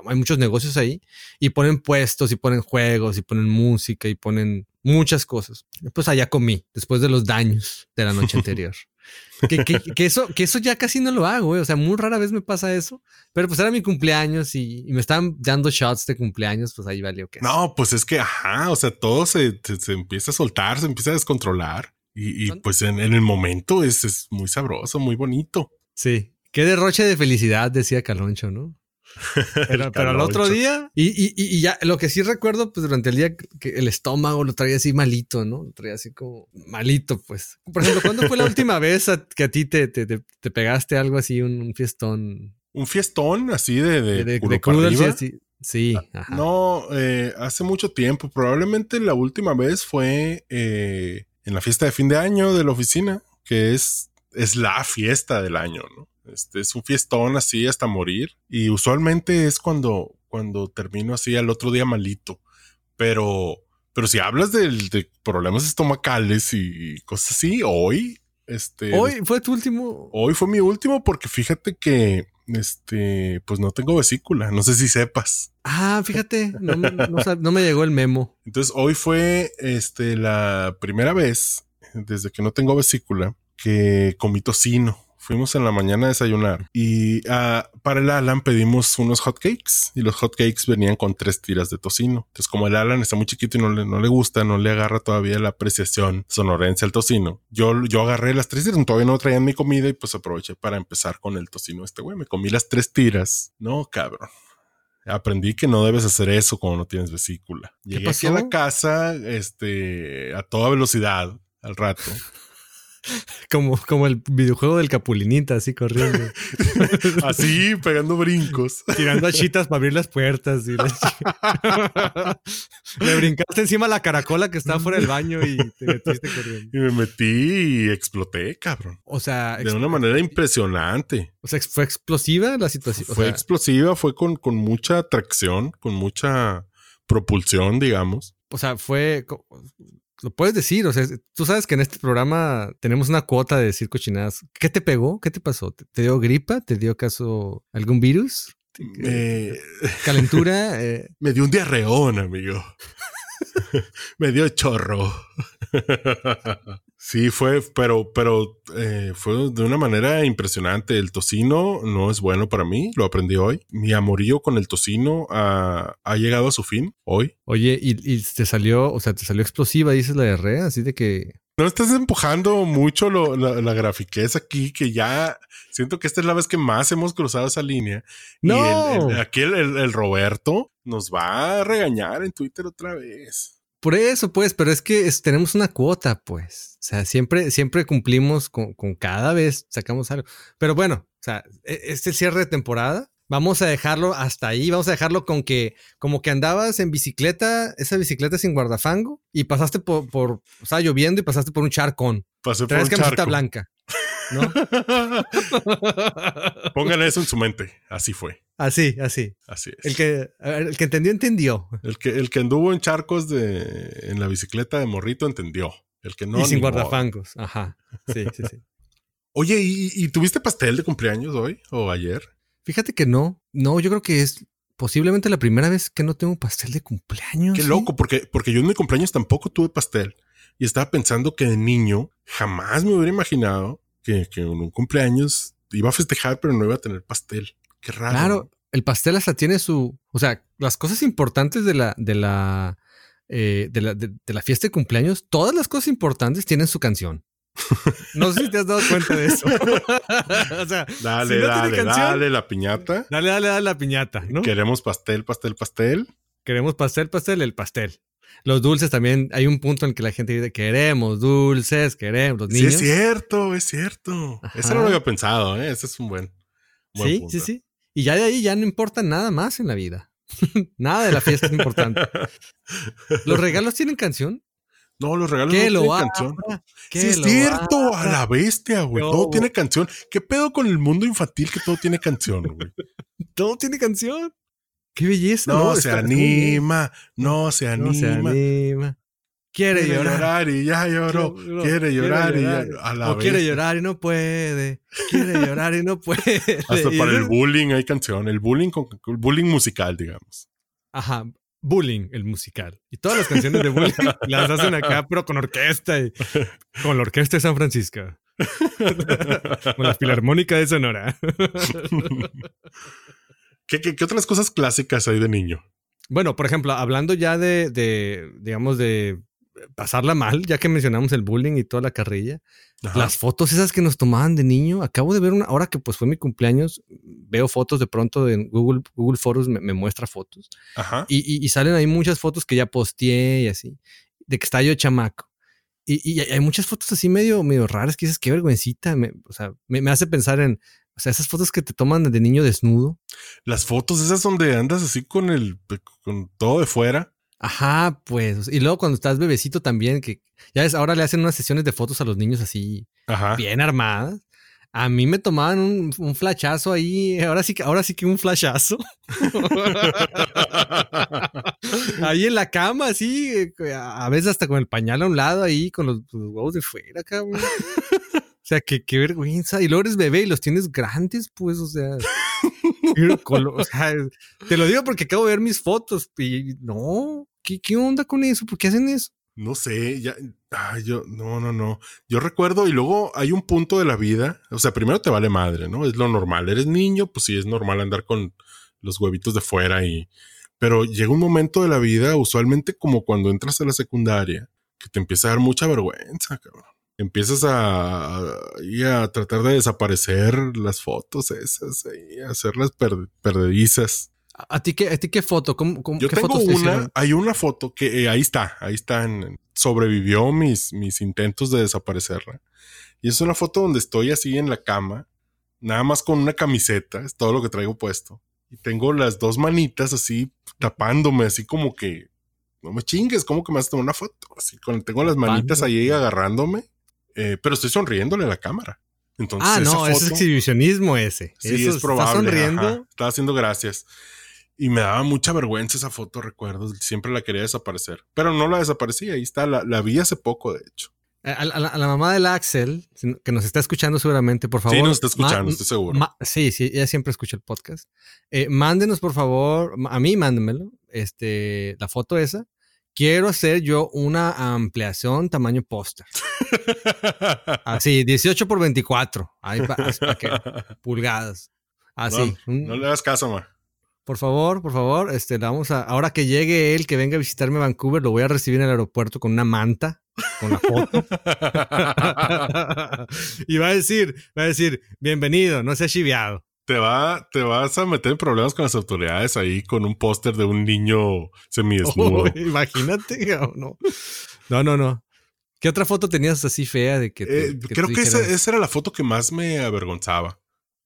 hay muchos negocios ahí y ponen puestos y ponen juegos y ponen música y ponen muchas cosas. Pues allá comí después de los daños de la noche anterior. Que, que- que eso, que eso ya casi no lo hago, güey. O sea, muy rara vez me pasa eso. Pero pues era mi cumpleaños y, y me estaban dando shots de cumpleaños, pues ahí valió que. No, pues es que, ajá, o sea, todo se, se, se empieza a soltar, se empieza a descontrolar. Y, y, pues en, en el momento es, es muy sabroso, muy bonito. Sí. Qué derroche de felicidad, decía Caloncho, ¿no? Pero, pero al otro día, y, y, y ya lo que sí recuerdo, pues durante el día, que el estómago lo traía así malito, ¿no? Lo traía así como malito, pues. Por ejemplo, ¿cuándo fue la última vez a- que a ti te, te, te- te pegaste algo así, un, un fiestón Un fiestón así de, de, de, de, arriba. Sí, sí, ajá. No, eh, hace mucho tiempo. Probablemente la última vez fue eh, en la fiesta de fin de año de la oficina, que es, es la fiesta del año, ¿no? Este es un fiestón así hasta morir. Y usualmente es cuando, cuando termino así al otro día malito. Pero, pero si hablas de, problemas estomacales y cosas así, hoy, este, Hoy fue tu último. hoy fue mi último porque fíjate que, este, pues no tengo vesícula. No sé si sepas. Ah, fíjate, no, no me llegó el memo. Entonces hoy fue este, la primera vez desde que no tengo vesícula que comí tocino. Fuimos en la mañana a desayunar y ah, para el Alan pedimos unos hotcakes y los hotcakes venían con tres tiras de tocino. Entonces como el Alan está muy chiquito y no le, no le gusta, no le agarra todavía la apreciación sonorense al tocino, yo, yo agarré las tres tiras, todavía no traían mi comida y pues aproveché para empezar con el tocino este güey. Me comí las tres tiras. No, cabrón. Aprendí que no debes hacer eso cuando no tienes vesícula. Llegué aquí a la casa, este, a toda velocidad al rato. Como, como el videojuego del Capulinita, así corriendo. Así, pegando brincos. tirando a chitas para abrir las puertas. y la Le brincaste encima la caracola que estaba fuera del baño y te metiste corriendo. Y me metí y exploté, cabrón. O sea, De una manera impresionante. o sea, fue explosiva la situación. O Fue sea, explosiva, fue con, con mucha tracción, con mucha propulsión, digamos. o sea, fue. Lo puedes decir, o sea, tú sabes que en este programa tenemos una cuota de decir cochinadas. ¿Qué te pegó? ¿Qué te pasó? ¿Te, te dio gripa? ¿Te dio acaso algún virus? ¿Calentura? Eh, me dio un diarreón, amigo. me dio chorro. sí, fue, pero, pero eh, fue de una manera impresionante. El tocino no es bueno para mí, lo aprendí hoy. Mi amorío con el tocino ha, ha llegado a su fin hoy. oye, y, y te salió, o sea, te salió explosiva, dices la diarrea, así de que. No estás empujando mucho lo- la, la grafiquez aquí, que ya siento que esta es la vez que más hemos cruzado esa línea. Y No. el- el- aquí el Roberto nos va a regañar en Twitter otra vez. Por eso, pues, pero es que es- tenemos una cuota, pues. O sea, siempre, siempre cumplimos con, con cada vez sacamos algo. Pero bueno, o sea, e- este cierre de temporada. Vamos a dejarlo hasta ahí. Vamos a dejarlo con que, como que andabas en bicicleta, esa bicicleta sin guardafango, y pasaste por, por, o sea, lloviendo y pasaste por un charcón. Pasé por un camiseta charco. blanca, ¿no? Pongan eso en su mente. Así fue. Así, así. Así es. El que, el que entendió, entendió. El que, el que anduvo en charcos de, en la bicicleta de morrito entendió. El que no. y sin guardafangos. Ajá. Sí, sí, sí. Oye, ¿y, y tuviste pastel de cumpleaños hoy o ayer? Fíjate que no. No, yo creo que es posiblemente la primera vez que no tengo pastel de cumpleaños. Qué ¿sí? loco, porque, porque yo en mi cumpleaños tampoco tuve pastel. Y estaba pensando que de niño jamás me hubiera imaginado que, que en un cumpleaños iba a festejar, pero no iba a tener pastel. Qué raro. Claro, el pastel hasta tiene su. O sea, las cosas importantes de la, de la, eh, de la, de, de la fiesta de cumpleaños, todas las cosas importantes tienen su canción. No sé si te has dado cuenta de eso. o sea, Dale, si no tiene dale, canción, dale la piñata. Dale, dale, dale la piñata, ¿no? Queremos pastel, pastel, pastel. Queremos pastel, pastel, el pastel. Los dulces también, hay un punto en el que la gente dice, queremos dulces, queremos los Sí, niños. es cierto, es cierto. Ajá. Eso no lo había pensado, ¿eh? Ese es un buen. buen Sí, punto. sí, sí. Y ya de ahí ya no importa nada más en la vida. nada de la fiesta es importante. ¿Los regalos tienen canción? No, los regalos ¿Qué no lo tienen canción. que Sí, es cierto, a la bestia, güey. No. Todo tiene canción. ¿Qué pedo con el mundo infantil que todo tiene canción, güey? Todo tiene canción. Qué belleza. No, se Está- anima, no se No se anima. Quiere, llorar. y ya lloró. Quiere, llorar, y ya a la o quiere llorar y no puede. Quiere llorar y no puede. Hasta Y para el bullying hay canción. El bullying con el bullying musical, digamos. Ajá. Bullying, el musical. Y todas las canciones de bullying las hacen acá, pero con orquesta y con la orquesta de San Francisco. con la filarmónica de Sonora. ¿Qué, qué, qué otras cosas clásicas hay de niño? Bueno, por ejemplo, hablando ya de, de, digamos, de pasarla mal, ya que mencionamos el bullying y toda la carrilla, Ajá. las fotos esas que nos tomaban de niño, acabo de ver una, ahora que pues fue mi cumpleaños, veo fotos de pronto en Google, Google me, me muestra fotos Ajá. y, y- y salen ahí muchas fotos que ya posteé y así, de que está yo chamaco. Y, y hay muchas fotos así medio, medio raras que dices, qué vergüencita, me, o sea, me, me hace pensar en, o sea, esas fotos que te toman de niño desnudo. Las fotos esas donde andas así con el con todo de fuera. Ajá, pues. Y luego cuando estás bebecito también, que ya ves, ahora le hacen unas sesiones de fotos a los niños así, Ajá. bien armadas. A mí me tomaban un, un flashazo ahí, ahora sí que, ahora sí que un flashazo. ahí en la cama, así, eh, a veces hasta con el pañal a un lado ahí, con los, los huevos de fuera, cabrón. O sea, que qué vergüenza. Y luego eres bebé y los tienes grandes, pues, o sea. O sea, te lo digo porque acabo de ver mis fotos y no, ¿qué, qué onda con eso? ¿Por qué hacen eso? No sé, ya, ay, yo, no, no, no. Yo recuerdo y luego hay un punto de la vida, o sea, primero te vale madre, ¿no? Es lo normal. Eres niño, pues sí, es normal andar con los huevitos de fuera y, pero llega un momento de la vida, usualmente como cuando entras a la secundaria, que te empieza a dar mucha vergüenza, cabrón. Empiezas a, a, tratar de desaparecer las fotos esas, y hacerlas per- perdedizas. ¿A, a ti qué, a ti qué foto? ¿Cómo, cómo- Yo qué tengo fotos una, hay una foto que eh, ahí está, ahí está, en, sobrevivió mis, mis intentos de desaparecerla. Y es una foto donde estoy así en la cama, nada más con una camiseta, es todo lo que traigo puesto. Y tengo las dos manitas así tapándome, así como que, no me chingues, como que me vas a tomar una foto. Así con, tengo las manitas ahí agarrándome, eh, pero estoy sonriéndole a la cámara. Entonces, Ah, no, es exhibicionismo ese. Sí, Eso, es probable. Estás sonriendo. ajá. Estaba haciendo gracias. Y me daba mucha vergüenza esa foto, recuerdo. Siempre la quería desaparecer. Pero no la desaparecí. Ahí está. La, la vi hace poco, de hecho. A, a la, a la mamá del Axel, que nos está escuchando seguramente, por favor. sí, nos está escuchando, estoy seguro. sí, sí, ella siempre escucha el podcast. Eh, mándenos, por favor, a mí mándenmelo, este, la foto esa. Quiero hacer yo una ampliación tamaño póster. Así, 18 por 24. Ahí pa- es pa' que- pulgadas. Así. no le hagas caso, ma. Por favor, por favor, este, vamos a, ahora que llegue él, que venga a visitarme a Vancouver, lo voy a recibir en el aeropuerto con una manta, con la foto. y va a decir, va a decir, bienvenido, no seas chiviado. Te, va, te vas a meter en problemas con las autoridades ahí con un póster de un niño semidesnudo. imagínate, no. No, no, no. ¿Qué otra foto tenías así fea de que, te- Eh, que creo que esa, era la foto que más me avergonzaba.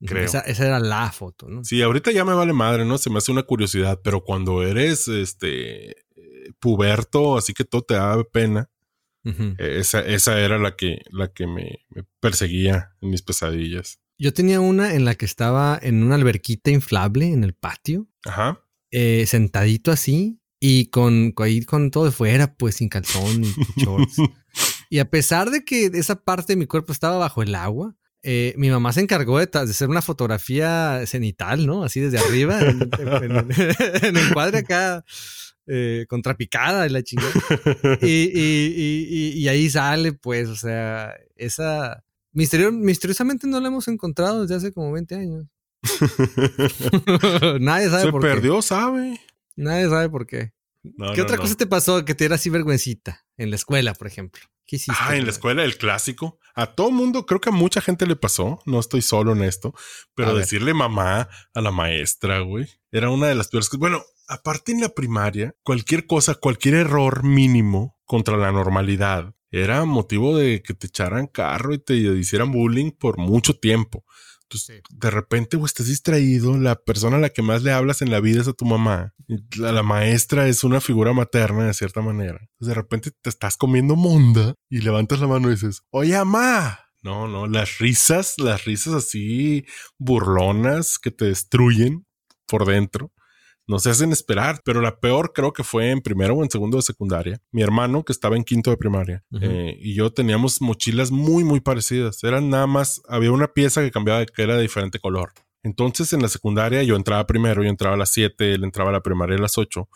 creo. Esa, esa era la foto, ¿no? Sí, ahorita ya me vale madre, ¿no? Se me hace una curiosidad, pero cuando eres este puberto, así que todo te da pena, esa, esa era la que, la que me, me perseguía en mis pesadillas. Yo tenía una en la que estaba en una alberquita inflable en el patio. Ajá. eh, sentadito así y con, ahí con todo de fuera, pues sin calzón y shorts. y a pesar de que esa parte de mi cuerpo estaba bajo el agua, eh, mi mamá se encargó de, de hacer una fotografía cenital, ¿no? Así desde arriba, en, en- en- en el cuadre acá, eh, contrapicada y la chingada. Y- y- y- y ahí sale, pues, o sea, esa... misterio- misteriosamente no la hemos encontrado desde hace como 20 años. Nadie sabe Se por qué. perdió, ¿sabe? Nadie sabe por qué. No, ¿Qué no, otra no. cosa te pasó que te era así vergüencita? En la escuela, por ejemplo. ¿Qué hiciste? Ah, en la escuela, el clásico. A todo mundo, creo que a mucha gente le pasó. No estoy solo en esto, pero A ver. decirle mamá a la maestra, güey, era una de las peores cosas. Bueno, aparte en la primaria, cualquier cosa, cualquier error mínimo contra la normalidad era motivo de que te echaran carro y te hicieran bullying por mucho tiempo. Entonces, de repente, güey, estás distraído. La persona a la que más le hablas en la vida es a tu mamá. La, la maestra es una figura materna de cierta manera. Entonces, de repente te estás comiendo monda y levantas la mano y dices, oye, mamá. No, no, las risas, las risas así burlonas que te destruyen por dentro. No se hacen esperar, pero la peor creo que fue en primero o en segundo de secundaria. Mi hermano, que estaba en quinto de primaria, eh, y yo teníamos mochilas muy, muy parecidas. Eran nada más, había una pieza que cambiaba, que era de diferente color. Entonces en la secundaria yo entraba primero, yo entraba a las 7, él entraba a la primaria a las 8.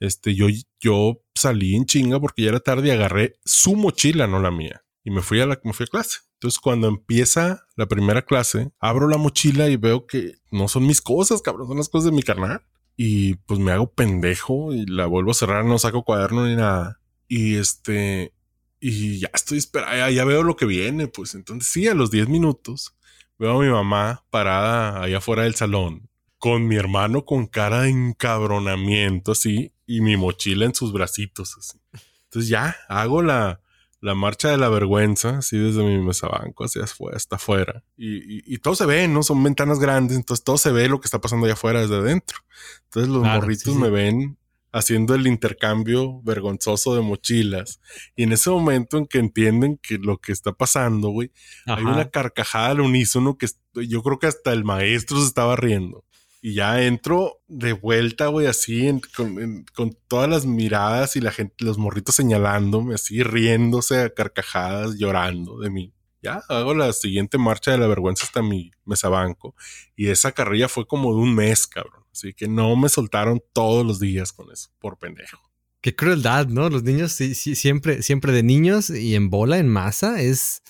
Este, yo, yo salí en chinga porque ya era tarde y agarré su mochila, no la mía. Y me fui a la, me fui a clase. Entonces, cuando empieza la primera clase, abro la mochila y veo que no son mis cosas, cabrón, son las cosas de mi carnal. Y pues me hago pendejo y la vuelvo a cerrar, no saco cuaderno ni nada. Y este, y ya estoy esperando, ya, veo lo que viene. Pues entonces, sí, a los 10 minutos veo a mi mamá parada allá afuera del salón con mi hermano con cara de encabronamiento, así, y mi mochila en sus bracitos. Entonces ya hago la, la marcha de la vergüenza, así desde mi mesabanco hacia afuera, hasta afuera. Y, y, todo se ve, ¿no? Son ventanas grandes, entonces todo se ve lo que está pasando allá afuera desde adentro. Entonces los morritos me ven haciendo el intercambio vergonzoso de mochilas. Y en ese momento en que entienden que lo que está pasando, güey, hay una carcajada al unísono que yo creo que hasta el maestro se estaba riendo. Y ya entro de vuelta, güey, así con, todas las miradas y la gente, los morritos señalándome, así riéndose a carcajadas, llorando de mí. Ya hago la siguiente marcha de la vergüenza hasta mi mesabanco. Y esa carrilla fue como de un mes, cabrón. Así que no me soltaron todos los días con eso, por pendejo. Qué crueldad, ¿no? Los niños siempre, siempre de niños y en bola, en masa, es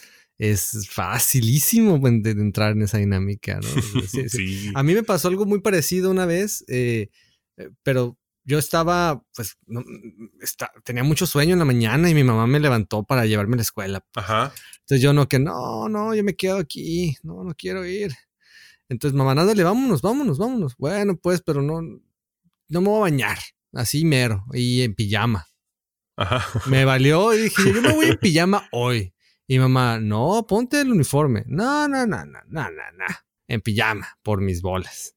es facilísimo de, entrar en esa dinámica, ¿no? A mí me pasó algo muy parecido una vez, eh, eh, pero yo estaba, pues, tenía mucho sueño en la mañana y mi mamá me levantó para llevarme a la escuela. Ajá. Entonces yo no, que no, no, yo me quedo aquí, no, no quiero ir. Entonces, mamá, nada, vámonos, vámonos, vámonos. Bueno, pues, pero no, no me voy a bañar, así mero, y en pijama. Ajá. Me valió y dije, yo me voy en pijama hoy. Y mamá, no, ponte el uniforme. No, no, no, no, no, no, no. En pijama, por mis bolas.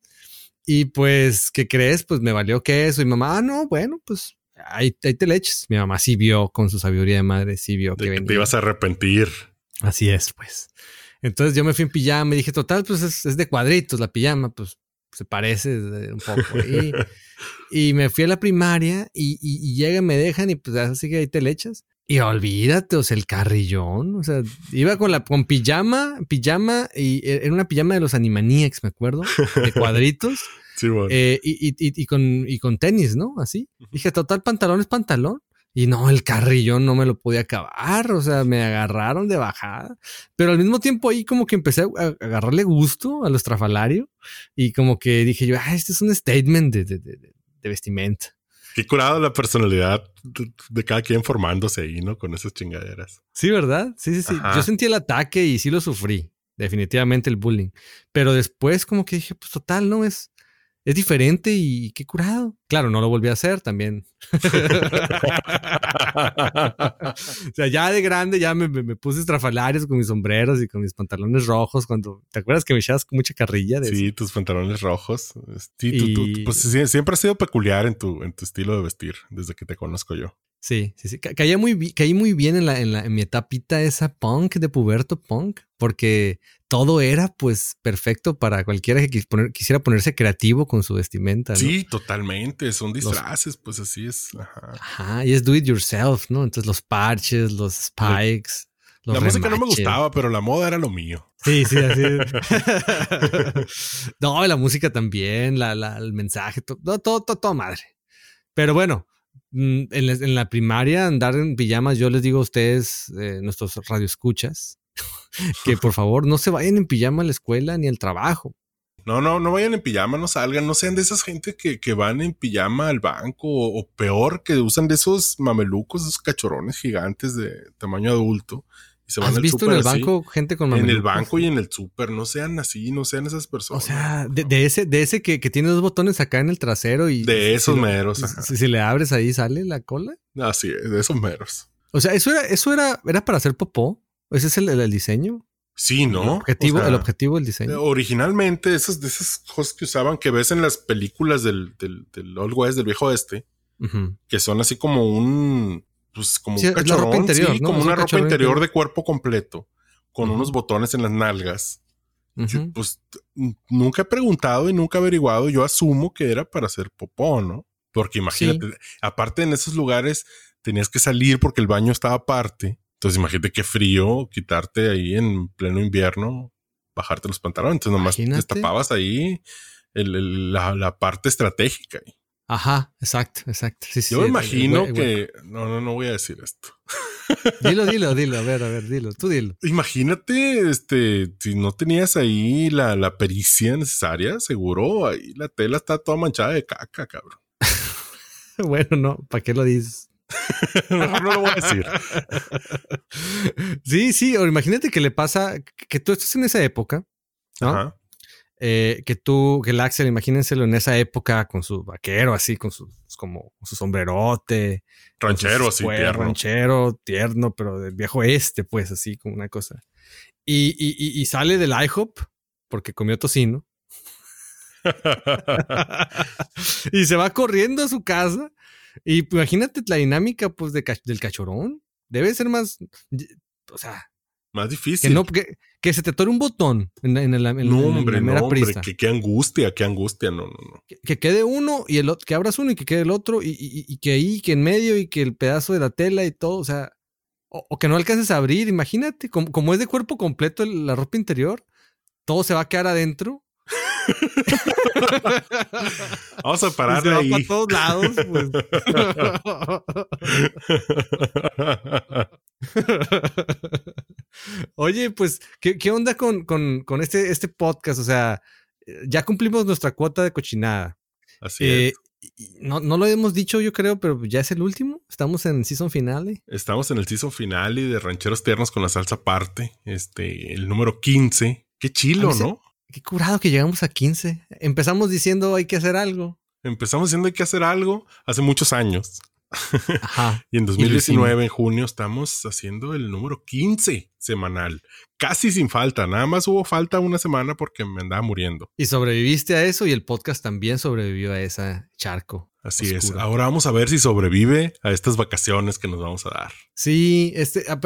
Y pues, ¿qué crees? Pues me valió que eso. Y mamá, ah, no, bueno, pues ahí, te le eches. Mi mamá sí vio con su sabiduría de madre, sí vio que, Te ibas a arrepentir. Así es, pues. Entonces yo me fui en pijama y dije, total, pues es, de cuadritos la pijama, pues se parece un poco. Y, y me fui a la primaria y, y, y llegan, me dejan y pues así que ahí te le echas. Y olvídate, o sea, el carrillón, o sea, iba con la con pijama, pijama, y e, era una pijama de los Animaniacs, me acuerdo, de cuadritos. sí, bueno. Eh, y, y, y, con, y con tenis, ¿no? Así. Dije, total, pantalón es pantalón. Y no, el carrillón no me lo podía acabar, o sea, me agarraron de bajada. Pero al mismo tiempo ahí como que empecé a agarrarle gusto a los estrafalario y como que dije yo, ah, este es un statement de, de, de, de vestimenta. Qué curado la personalidad de, cada quien formándose ahí, ¿no? Con esas chingaderas. Sí, ¿verdad? Sí, sí, sí. Yo sentí el ataque y sí lo sufrí. Definitivamente el bullying. Pero después como que dije, pues total, ¿no? Es, es diferente y qué curado. Claro, no lo volví a hacer también. o sea, ya de grande ya me, me, puse estrafalarios con mis sombreros y con mis pantalones rojos cuando... ¿Te acuerdas que me echabas con mucha carrilla? De sí, tus pantalones rojos. Sí, tú, pues siempre has sido peculiar en tu, en tu estilo de vestir desde que te conozco yo. Sí, sí, sí. Caí muy, caí muy bien en, la, en, la, en mi etapita esa punk de puberto punk, porque todo era pues perfecto para cualquiera que quisiera ponerse creativo con su vestimenta. Sí, totalmente. Son disfraces, pues así es. Ajá. y es do it yourself, ¿no? Entonces los parches, los spikes. la música no me gustaba, pero la moda era lo mío. Sí, sí, así es. no, la música también, la, la, el mensaje, todo, todo, todo, madre. Pero bueno, en la, en la, primaria andar en pijamas, yo les digo a ustedes, eh, nuestros radioescuchas, que por favor no se vayan en pijama a la escuela ni al trabajo. No, no, no vayan en pijama, no salgan, no sean de esas gente que, que van en pijama al banco o, peor, que usan de esos mamelucos, esos cachorrones gigantes de tamaño adulto. Y se van ¿Has visto en el banco gente con mamelucos? En el banco y en el súper, no sean así, no sean esas personas. O sea, de, ese, de ese que, que, tiene dos botones acá en el trasero y... De esos meros. Si, si, le abres ahí sale la cola. Así es, de esos meros. O sea, eso era, eso era, era para hacer popó. ¿Ese es el, diseño? Sí, ¿no? El objetivo, el objetivo del diseño. Originalmente, esas de esas cosas que usaban, que ves en las películas del, del, del Old West, del viejo este, que son así como un, pues como un cachorrón, interior, como una ropa interior de cuerpo completo, con unos botones en las nalgas Yo, pues nunca he preguntado y nunca he averiguado. Yo asumo que era para hacer popó, ¿no? Porque imagínate, aparte en esos lugares tenías que salir porque el baño estaba aparte. Entonces imagínate qué frío quitarte ahí en pleno invierno, bajarte los pantalones. Entonces nomás te destapabas ahí la, parte estratégica. Ajá, exacto, exacto. Yo me imagino que... No, no, no voy a decir esto. Dilo, dilo, dilo. A ver, a ver, dilo. Tú dilo. Imagínate, este, si no tenías ahí la, la pericia necesaria, seguro ahí la tela está toda manchada de caca, cabrón. bueno, no, ¿para qué lo dices? no, no lo voy a decir. sí, sí, o imagínate que le pasa que tú estás en esa época, ¿no? Ajá. Eh, que tú, que el Axel, imagínenselo en esa época con su vaquero, así, con su, como, su sombrerote. Ranchero, así, tierno. Ranchero, tierno, pero del viejo este, pues, así, como una cosa. Y, y, y sale del IHOP porque comió tocino. y se va corriendo a su casa. Y imagínate la dinámica, pues, de, del cachorón. Debe ser más, o sea, más difícil. Que, no, que, se te tore un botón en, en, la, en, no, hombre, no, hombre, que qué angustia, qué angustia, no, no, no. Que, quede uno y el otro, que abras uno y que quede el otro y, y, que ahí, que en medio y que el pedazo de la tela y todo, o sea, o, que no alcances a abrir, imagínate, como, como es de cuerpo completo la ropa interior, todo se va a quedar adentro Vamos a parar de ahí. Para todos lados, pues. Oye, pues, ¿qué, qué onda con, con, con, este, este podcast? O sea, ya cumplimos nuestra cuota de cochinada. Así es. Eh, no, no, lo hemos dicho, yo creo, pero ya es el último. Estamos en el season finale. Estamos en el season finale de Rancheros Tiernos con la salsa aparte. Este, el número 15. Qué chilo, ¿no? Qué curado que llegamos a 15. Empezamos diciendo hay que hacer algo. Empezamos diciendo hay que hacer algo hace muchos años. Y en 2019, en junio, estamos haciendo el número 15 semanal. Casi sin falta. Nada más hubo falta una semana porque me andaba muriendo. Y sobreviviste a eso y el podcast también sobrevivió a ese charco. Así es. Ahora vamos a ver si sobrevive a estas vacaciones que nos vamos a dar. Sí, este, ah,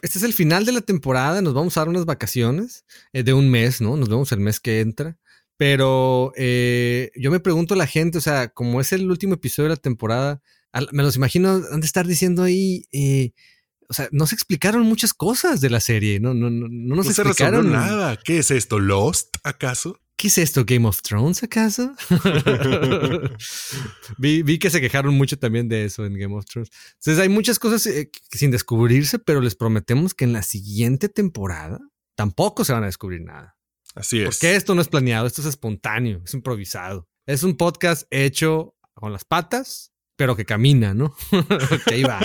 este es el final de la temporada. Nos vamos a dar unas vacaciones eh, de un mes, ¿no? Nos vemos el mes que entra. Pero eh, yo me pregunto a la gente, o sea, como es el último episodio de la temporada, me los imagino, han de estar diciendo ahí, eh, o sea, no se explicaron muchas cosas de la serie, no, no, no, no nos explicaron nada. ¿Qué es esto? ¿Lost acaso? ¿Qué es esto? ¿Game of Thrones acaso? vi, que se quejaron mucho también de eso en Game of Thrones. Entonces hay muchas cosas eh, sin descubrirse, pero les prometemos que en la siguiente temporada tampoco se van a descubrir nada. Así es. Porque esto no es planeado, esto es espontáneo, es improvisado. Es un podcast hecho con las patas pero que camina, ¿no? que ahí va.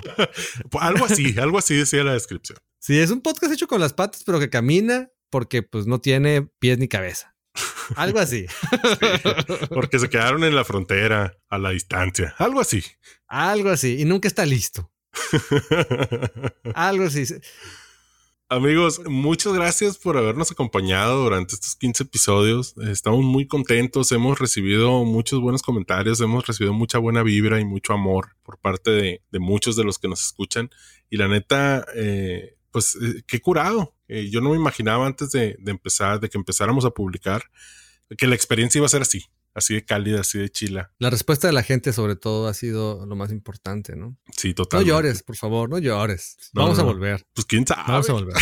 algo así, algo así decía la descripción. Sí, es un podcast hecho con las patas, pero que camina porque pues no tiene pies ni cabeza. Algo así. porque se quedaron en la frontera, a la distancia. Algo así. Algo así. Y nunca está listo. Algo así. Amigos, muchas gracias por habernos acompañado durante estos 15 episodios. Estamos muy contentos, hemos recibido muchos buenos comentarios, hemos recibido mucha buena vibra y mucho amor por parte de, muchos de los que nos escuchan. Y la neta, eh, pues eh, qué curado. Eh, yo no me imaginaba antes de, de empezar, de que empezáramos a publicar, que la experiencia iba a ser así así de cálida, así de chila. La respuesta de la gente, sobre todo, ha sido lo más importante, ¿no? Sí, totalmente. No llores, por favor, no llores. Vamos a volver. Pues quién sabe. Vamos a volver.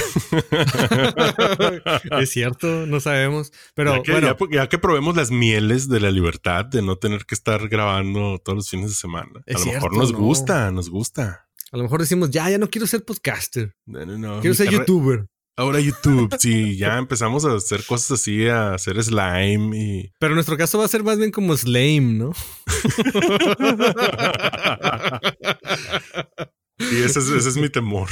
es cierto, no sabemos. Pero ya que, bueno, ya, que probemos las mieles de la libertad, de no tener que estar grabando todos los fines de semana. a lo mejor nos gusta, nos gusta. A lo mejor decimos, ya, ya no quiero ser podcaster. No, no, no. Quiero ser youtuber. Ahora YouTube, sí, ya empezamos a hacer cosas así, a hacer slime y... Pero en nuestro caso va a ser más bien como slime, ¿no? y ese es, mi temor.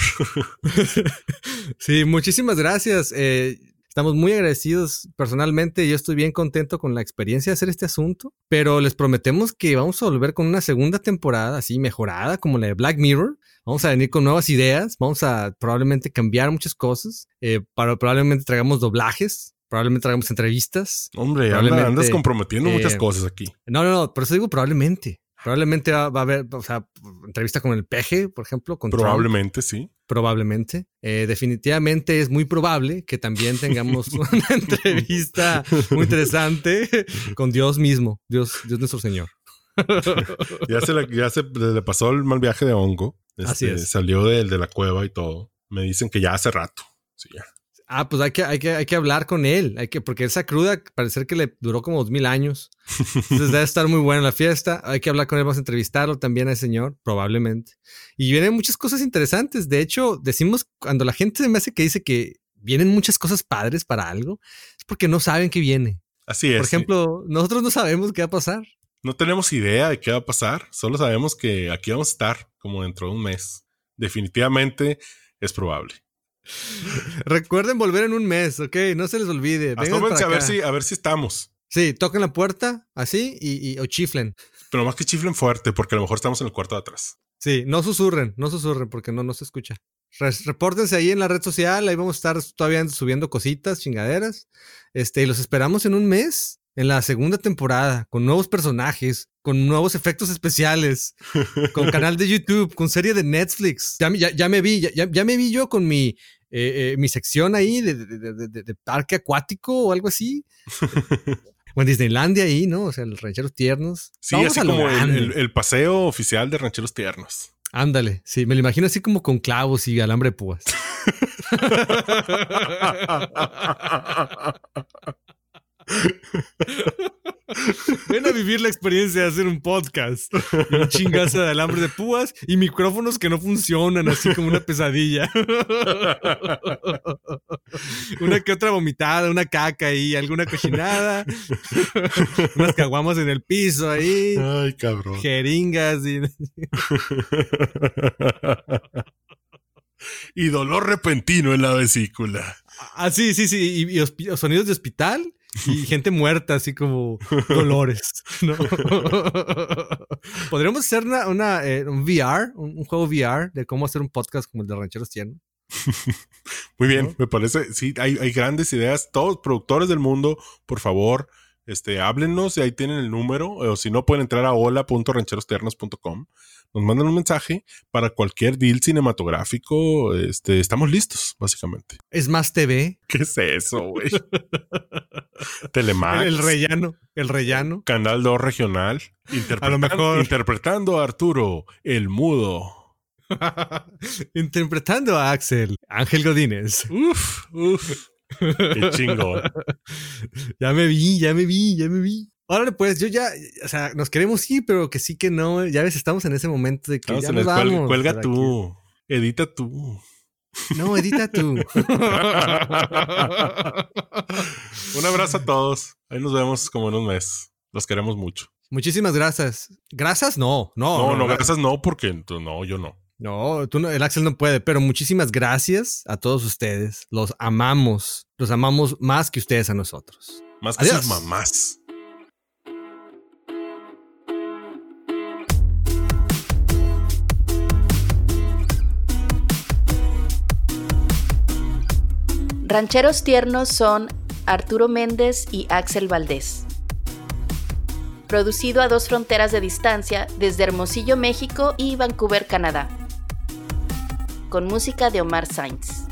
sí, muchísimas gracias. Eh, estamos muy agradecidos personalmente. Yo estoy bien contento con la experiencia de hacer este asunto, pero les prometemos que vamos a volver con una segunda temporada así mejorada como la de Black Mirror. Vamos a venir con nuevas ideas, vamos a probablemente cambiar muchas cosas, eh, para, probablemente traigamos doblajes, probablemente traigamos entrevistas. Hombre, andas comprometiendo muchas eh, cosas aquí. No, no, no, por eso digo probablemente. Probablemente va, va a haber, o sea, entrevista con el peje, por ejemplo. Con Trump. Probablemente sí. Probablemente. Eh, definitivamente es muy probable que también tengamos una entrevista muy interesante con Dios mismo, Dios, Dios nuestro Señor. ya se, le, ya se le pasó el mal viaje de hongo. Así Este, es. Salió del de la cueva y todo. Me dicen que ya hace rato. Sí, ya. Ah, pues hay que, hay que, hay que hablar con él, hay que, porque esa cruda parece que le duró como dos mil años. Entonces debe estar muy buena la fiesta. Hay que hablar con él, vamos a entrevistarlo también a ese señor, probablemente. Y vienen muchas cosas interesantes. De hecho, decimos, cuando la gente se me hace que dice que vienen muchas cosas padres para algo, es porque no saben qué viene. Así es. Por sí. ejemplo, nosotros no sabemos qué va a pasar. No tenemos idea de qué va a pasar. Solo sabemos que aquí vamos a estar como dentro de un mes. Definitivamente es probable. Recuerden volver en un mes, ¿ok? No se les olvide. A ver si, a ver si estamos. Sí, toquen la puerta así y, y- o chiflen. Pero más que chiflen fuerte, porque a lo mejor estamos en el cuarto de atrás. Sí, no susurren, no susurren porque no, no se escucha. Res- repórtense ahí en la red social, ahí vamos a estar todavía subiendo cositas, chingaderas. Este, y los esperamos en un mes, en la segunda temporada, con nuevos personajes, con nuevos efectos especiales, con canal de YouTube, con serie de Netflix. Ya, me- ya, ya me vi, ya, ya- ya me vi yo con mi, eh, eh, mi sección ahí de, de- de- de- de- de parque acuático o algo así. o en Disneylandia ahí, ¿no? O sea, los rancheros tiernos. Sí, Vamos así como el- el paseo oficial de Rancheros Tiernos. Ándale, sí, me lo imagino así como con clavos y alambre de púas. Ven a vivir la experiencia de hacer un podcast. Y un chingazo de alambre de púas y micrófonos que no funcionan, así como una pesadilla. Una que otra vomitada, una caca ahí, alguna cochinada. Unas caguamas en el piso ahí. Ay, cabrón. Jeringas y... y dolor repentino en la vesícula. Ah, sí, sí, sí. Y, sonidos de hospital y gente muerta, así como dolores. ¿no? Podríamos hacer una, una, eh, un VR, un, un juego VR de cómo hacer un podcast como el de Rancheros Tiernos. Muy bien, ¿No? me parece, sí, hay, hay grandes ideas. Todos productores del mundo, por favor, este, háblennos y ahí tienen el número. O si no, pueden entrar a hola.rancherosternos.com. Nos mandan un mensaje para cualquier deal cinematográfico. Este, estamos listos, básicamente. Es más TV. ¿Qué es eso, güey? Telemax. El, el rellano. El rellano. Canal 2 regional. A lo mejor. Interpretando a Arturo, el mudo. Interpretando a Axel, Ángel Godínez. Uf, uf. Qué chingón. Ya me vi, ya me vi, ya me vi. Órale, pues yo ya, o sea, nos queremos ir, pero que sí que no. Ya ves, estamos en ese momento de que Vamos ya nos cuel- vamos. cuelga tú. Edita tú. No, edita tú. Un abrazo a todos. Ahí nos vemos como en un mes. Los queremos mucho. Muchísimas gracias. ¿Grasas? No, no. No, no, gra- gracias no, porque no, yo no. No, tú no, el Axel no puede, pero muchísimas gracias a todos ustedes. Los amamos. Los amamos más que ustedes a nosotros. Más que Adiós. sus mamás. Rancheros tiernos son Arturo Méndez y Axel Valdés. Producido a dos fronteras de distancia desde Hermosillo, México y Vancouver, Canadá. Con música de Omar Sainz.